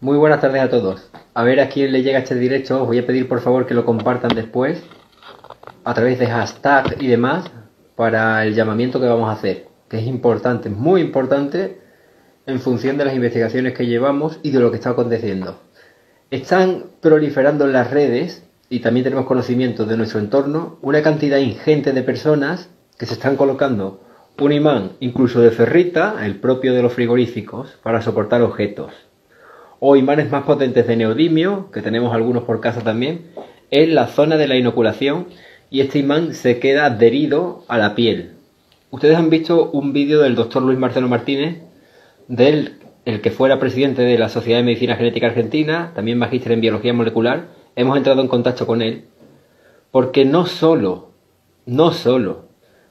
Muy buenas tardes a todos. A ver a quién le llega este directo. Os voy a pedir por favor que lo compartan después a través de hashtag y demás para el llamamiento que vamos a hacer, que es importante, muy importante en función de las investigaciones que llevamos y de lo que está aconteciendo. Están proliferando en las redes y también tenemos conocimiento de nuestro entorno una cantidad ingente de personas que se están colocando un imán incluso de ferrita, el propio de los frigoríficos, para soportar objetos o imanes más potentes de neodimio, que tenemos algunos por casa también, en la zona de la inoculación y este imán se queda adherido a la piel. Ustedes han visto un vídeo del doctor Luis Marcelo Martínez, del el que fuera presidente de la Sociedad de Medicina Genética Argentina, también magíster en biología molecular. Hemos entrado en contacto con él porque no solo, no solo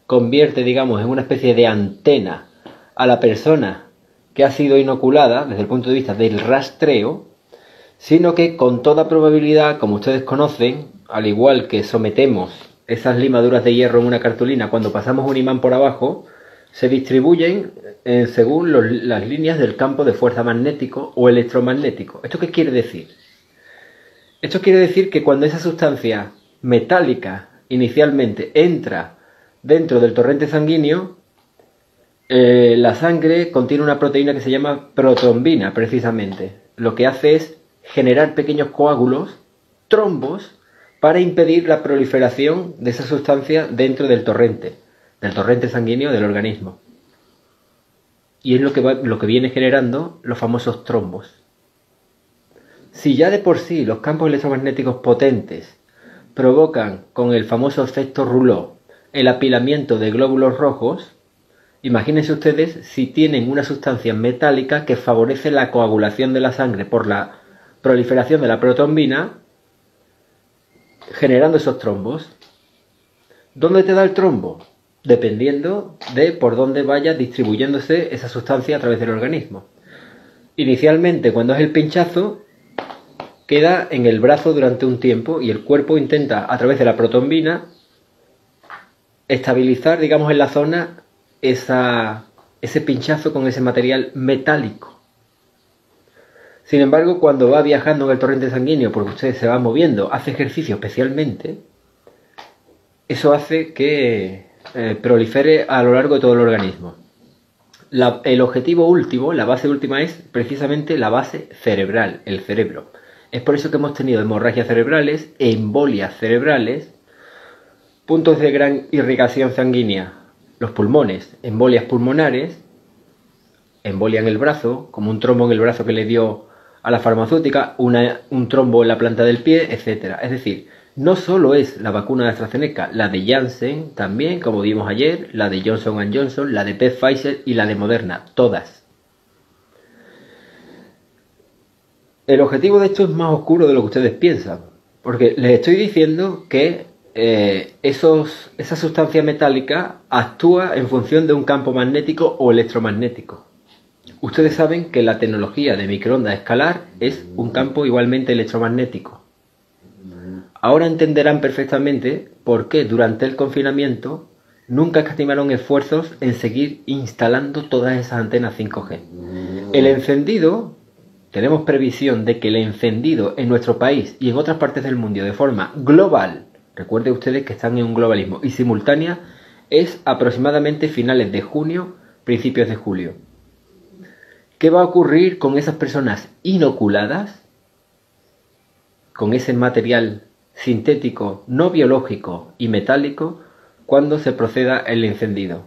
convierte, digamos, en una especie de antena a la persona que ha sido inoculada desde el punto de vista del rastreo, sino que con toda probabilidad, como ustedes conocen, al igual que sometemos esas limaduras de hierro en una cartulina cuando pasamos un imán por abajo, se distribuyen eh, según las líneas del campo de fuerza magnético o electromagnético. ¿Esto qué quiere decir? Esto quiere decir que cuando esa sustancia metálica inicialmente entra dentro del torrente sanguíneo, eh, la sangre contiene una proteína que se llama protrombina, precisamente. Lo que hace es generar pequeños coágulos, trombos, para impedir la proliferación de esa sustancia dentro del torrente, del torrente sanguíneo del organismo. Y es lo que, lo que viene generando los famosos trombos. Si ya de por sí los campos electromagnéticos potentes provocan con el famoso efecto Rouleau el apilamiento de glóbulos rojos, Imagínense ustedes si tienen una sustancia metálica que favorece la coagulación de la sangre por la proliferación de la protrombina, generando esos trombos. ¿Dónde te da el trombo? Dependiendo de por dónde vaya distribuyéndose esa sustancia a través del organismo. Inicialmente, cuando es el pinchazo, queda en el brazo durante un tiempo y el cuerpo intenta, a través de la protombina, estabilizar, digamos, en la zona ese pinchazo con ese material metálico. Sin embargo, cuando va viajando en el torrente sanguíneo, porque usted se va moviendo, hace ejercicio especialmente, eso hace que eh, prolifere a lo largo de todo el organismo. el objetivo último, la base última es precisamente la base cerebral, el cerebro. Es por eso que hemos tenido hemorragias cerebrales, embolias cerebrales, puntos de gran irrigación sanguínea los pulmones, embolias pulmonares, embolia en el brazo, como un trombo en el brazo que le dio a la farmacéutica, un trombo en la planta del pie, etc. Es decir, no solo es la vacuna de AstraZeneca, la de Janssen también, como vimos ayer, la de Johnson Johnson, la de Pfizer y la de Moderna, todas. El objetivo de esto es más oscuro de lo que ustedes piensan, porque les estoy diciendo que eh, esa sustancia metálica actúa en función de un campo magnético o electromagnético. Ustedes saben que la tecnología de microondas escalar es un campo igualmente electromagnético. Ahora entenderán perfectamente por qué durante el confinamiento nunca escatimaron esfuerzos en seguir instalando todas esas antenas 5G. El encendido, tenemos previsión de que el encendido en nuestro país y en otras partes del mundo de forma global recuerden ustedes que están en un globalismo y simultánea es aproximadamente finales de junio, principios de julio. ¿Qué va a ocurrir con esas personas inoculadas? Con ese material sintético, no biológico y metálico cuando se proceda el encendido.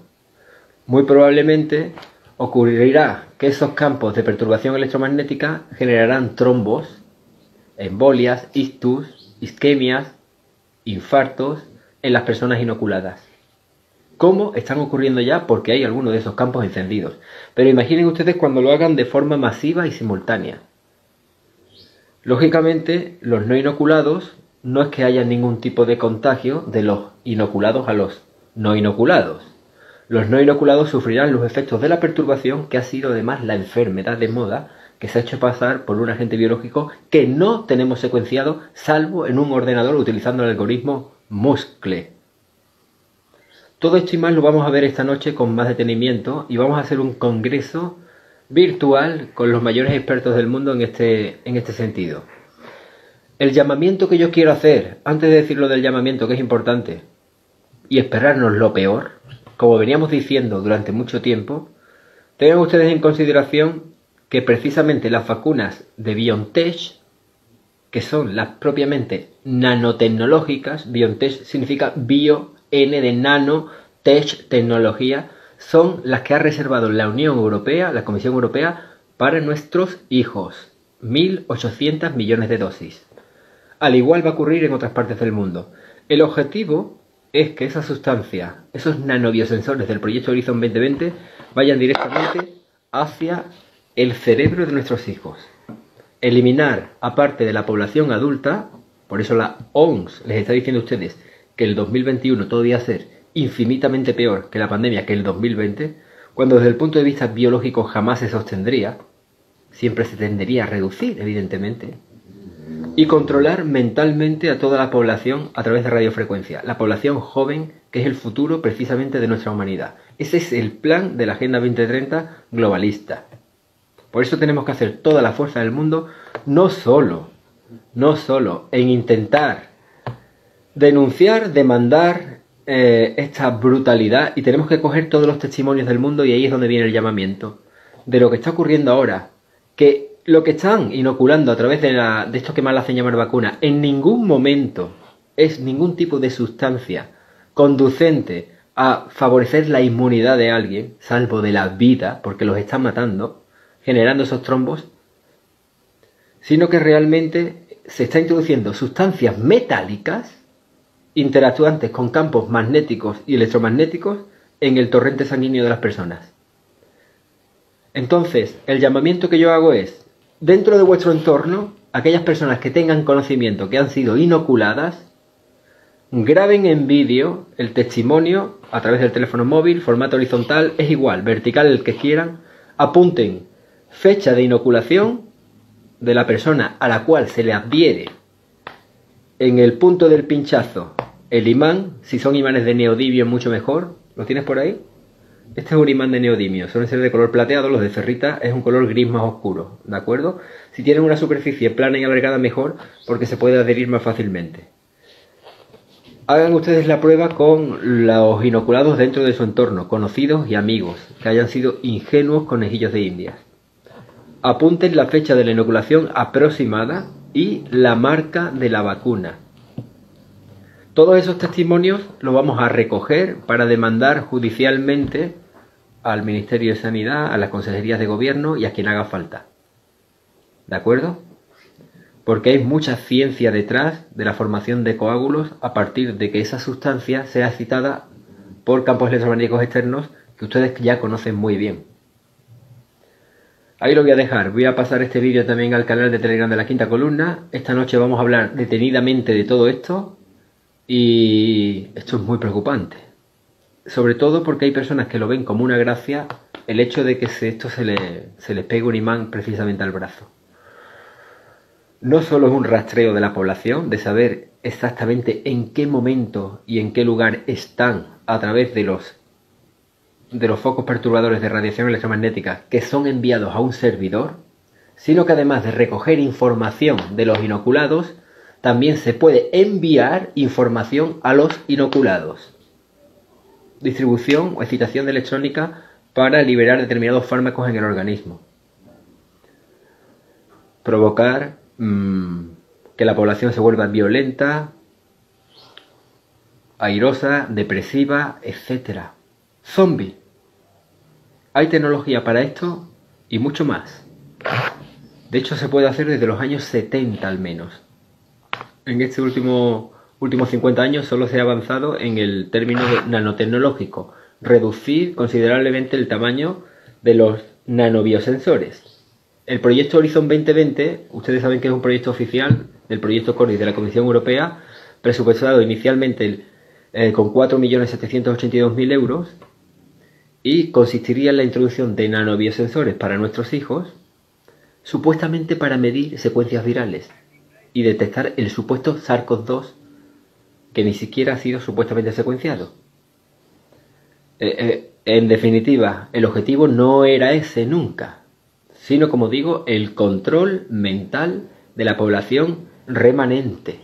Muy probablemente ocurrirá que esos campos de perturbación electromagnética generarán trombos, embolias, ictus, isquemias, infartos en las personas inoculadas. ¿Cómo están ocurriendo ya? Porque hay algunos de esos campos encendidos. Pero imaginen ustedes cuando lo hagan de forma masiva y simultánea. Lógicamente, los no inoculados no es que haya ningún tipo de contagio de los inoculados a los no inoculados. Los no inoculados sufrirán los efectos de la perturbación que ha sido además la enfermedad de moda que se ha hecho pasar por un agente biológico que no tenemos secuenciado salvo en un ordenador utilizando el algoritmo Muscle. Todo esto y más lo vamos a ver esta noche con más detenimiento y vamos a hacer un congreso virtual con los mayores expertos del mundo en este, en este sentido. El llamamiento que yo quiero hacer, antes de decir lo del llamamiento que es importante, y esperarnos lo peor, como veníamos diciendo durante mucho tiempo, tengan ustedes en consideración que precisamente las vacunas de BioNTech, que son las propiamente nanotecnológicas, BioNTech significa bio, N de nano, tech, tecnología, son las que ha reservado la Unión Europea, la Comisión Europea, para nuestros hijos. 1.800 millones de dosis. Al igual va a ocurrir en otras partes del mundo. El objetivo es que esa sustancia, esos nanobiosensores del proyecto Horizon 2020, vayan directamente hacia el cerebro de nuestros hijos. Eliminar, aparte de la población adulta, por eso la OMS les está diciendo a ustedes que el 2021 todavía ser infinitamente peor que la pandemia que el 2020, cuando desde el punto de vista biológico jamás se sostendría, siempre se tendería a reducir, evidentemente, y controlar mentalmente a toda la población a través de radiofrecuencia, la población joven que es el futuro precisamente de nuestra humanidad. Ese es el plan de la Agenda 2030 globalista. Por eso tenemos que hacer toda la fuerza del mundo, no solo, no solo en intentar denunciar, demandar eh, esta brutalidad y tenemos que coger todos los testimonios del mundo y ahí es donde viene el llamamiento de lo que está ocurriendo ahora, que lo que están inoculando a través de, la, de esto que más hacen llamar vacuna, en ningún momento es ningún tipo de sustancia conducente a favorecer la inmunidad de alguien, salvo de la vida, porque los están matando, generando esos trombos, sino que realmente se está introduciendo sustancias metálicas interactuantes con campos magnéticos y electromagnéticos en el torrente sanguíneo de las personas. Entonces, el llamamiento que yo hago es, dentro de vuestro entorno, aquellas personas que tengan conocimiento que han sido inoculadas, graben en vídeo el testimonio a través del teléfono móvil, formato horizontal, es igual, vertical el que quieran, apunten fecha de inoculación de la persona a la cual se le adhiere en el punto del pinchazo el imán, si son imanes de neodimio mucho mejor, ¿lo tienes por ahí? Este es un imán de neodimio, suelen ser de color plateado, los de ferrita es un color gris más oscuro, ¿de acuerdo? Si tienen una superficie plana y alargada mejor porque se puede adherir más fácilmente. Hagan ustedes la prueba con los inoculados dentro de su entorno, conocidos y amigos, que hayan sido ingenuos conejillos de indias. Apunten la fecha de la inoculación aproximada y la marca de la vacuna. Todos esos testimonios los vamos a recoger para demandar judicialmente al Ministerio de Sanidad, a las consejerías de gobierno y a quien haga falta. ¿De acuerdo? Porque hay mucha ciencia detrás de la formación de coágulos a partir de que esa sustancia sea citada por campos electromagnéticos externos que ustedes ya conocen muy bien. Ahí lo voy a dejar. Voy a pasar este vídeo también al canal de Telegram de la quinta columna. Esta noche vamos a hablar detenidamente de todo esto y esto es muy preocupante. Sobre todo porque hay personas que lo ven como una gracia el hecho de que esto se le, se les pegue un imán precisamente al brazo. No solo es un rastreo de la población, de saber exactamente en qué momento y en qué lugar están a través de los, de los focos perturbadores de radiación electromagnética que son enviados a un servidor, sino que además de recoger información de los inoculados, también se puede enviar información a los inoculados. Distribución o excitación de electrónica para liberar determinados fármacos en el organismo. Provocar mm, que la población se vuelva violenta, airosa, depresiva, etc. Zombie. Hay tecnología para esto y mucho más. De hecho, se puede hacer desde los años 70 al menos en este último últimos 50 años solo se ha avanzado en el término nanotecnológico, reducir considerablemente el tamaño de los nanobiosensores. El proyecto Horizon 2020, ustedes saben que es un proyecto oficial del proyecto CORIS de la Comisión Europea, presupuestado inicialmente eh, con 4.782.000 euros y consistiría en la introducción de nanobiosensores para nuestros hijos, supuestamente para medir secuencias virales y detectar el supuesto SARS-CoV-2 que ni siquiera ha sido supuestamente secuenciado. Eh, eh, en definitiva, el objetivo no era ese nunca. sino como digo, el control mental de la población remanente,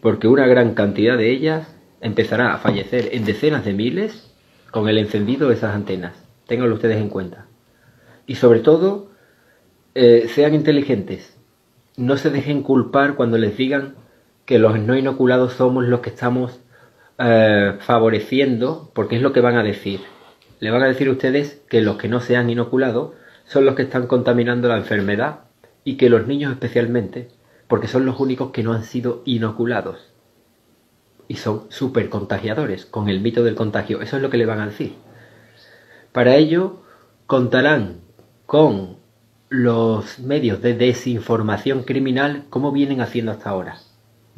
porque una gran cantidad de ellas empezará a fallecer en decenas de miles con el encendido de esas antenas. Ténganlo ustedes en cuenta. Y sobre todo, eh, sean inteligentes. No se dejen culpar cuando les digan que los no inoculados somos los que estamos eh, favoreciendo, porque es lo que van a decir. Le van a decir ustedes que los que no se han inoculado son los que están contaminando la enfermedad y que los niños especialmente, porque son los únicos que no han sido inoculados. Y son súper contagiadores, con el mito del contagio. Eso es lo que le van a decir. Para ello, contarán con los medios de desinformación criminal como vienen haciendo hasta ahora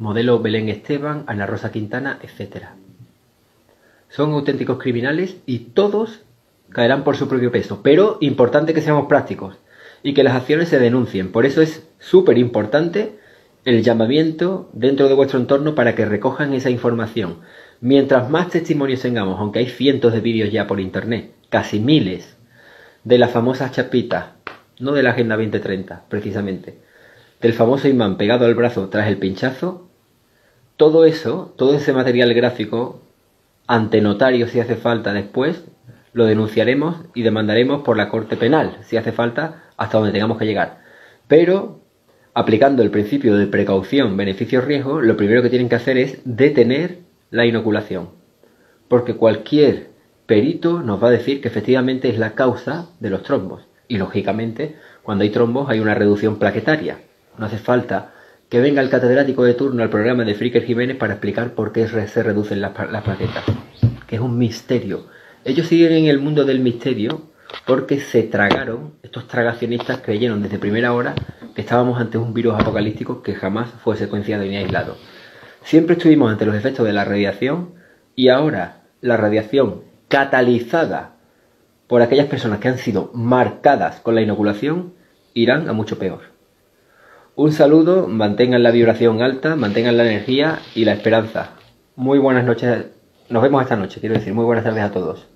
modelo Belén Esteban, Ana Rosa Quintana, etc. Son auténticos criminales y todos caerán por su propio peso, pero importante que seamos prácticos y que las acciones se denuncien. Por eso es súper importante el llamamiento dentro de vuestro entorno para que recojan esa información. Mientras más testimonios tengamos, aunque hay cientos de vídeos ya por internet, casi miles, de la famosa chapita, no de la Agenda 2030, precisamente, del famoso imán pegado al brazo tras el pinchazo, todo eso, todo ese material gráfico, ante notario si hace falta después, lo denunciaremos y demandaremos por la Corte Penal, si hace falta, hasta donde tengamos que llegar. Pero, aplicando el principio de precaución, beneficio-riesgo, lo primero que tienen que hacer es detener la inoculación. Porque cualquier perito nos va a decir que efectivamente es la causa de los trombos. Y lógicamente, cuando hay trombos hay una reducción plaquetaria. No hace falta que venga el catedrático de turno al programa de Fricker Jiménez para explicar por qué se reducen las, plaquetas, que es un misterio. Ellos siguen en el mundo del misterio porque se tragaron, estos tragacionistas creyeron desde primera hora que estábamos ante un virus apocalíptico que jamás fue secuenciado ni aislado. Siempre estuvimos ante los efectos de la radiación y ahora la radiación catalizada por aquellas personas que han sido marcadas con la inoculación irán a mucho peor. Un saludo, mantengan la vibración alta, mantengan la energía y la esperanza. Muy buenas noches, nos vemos esta noche, quiero decir, muy buenas tardes a todos.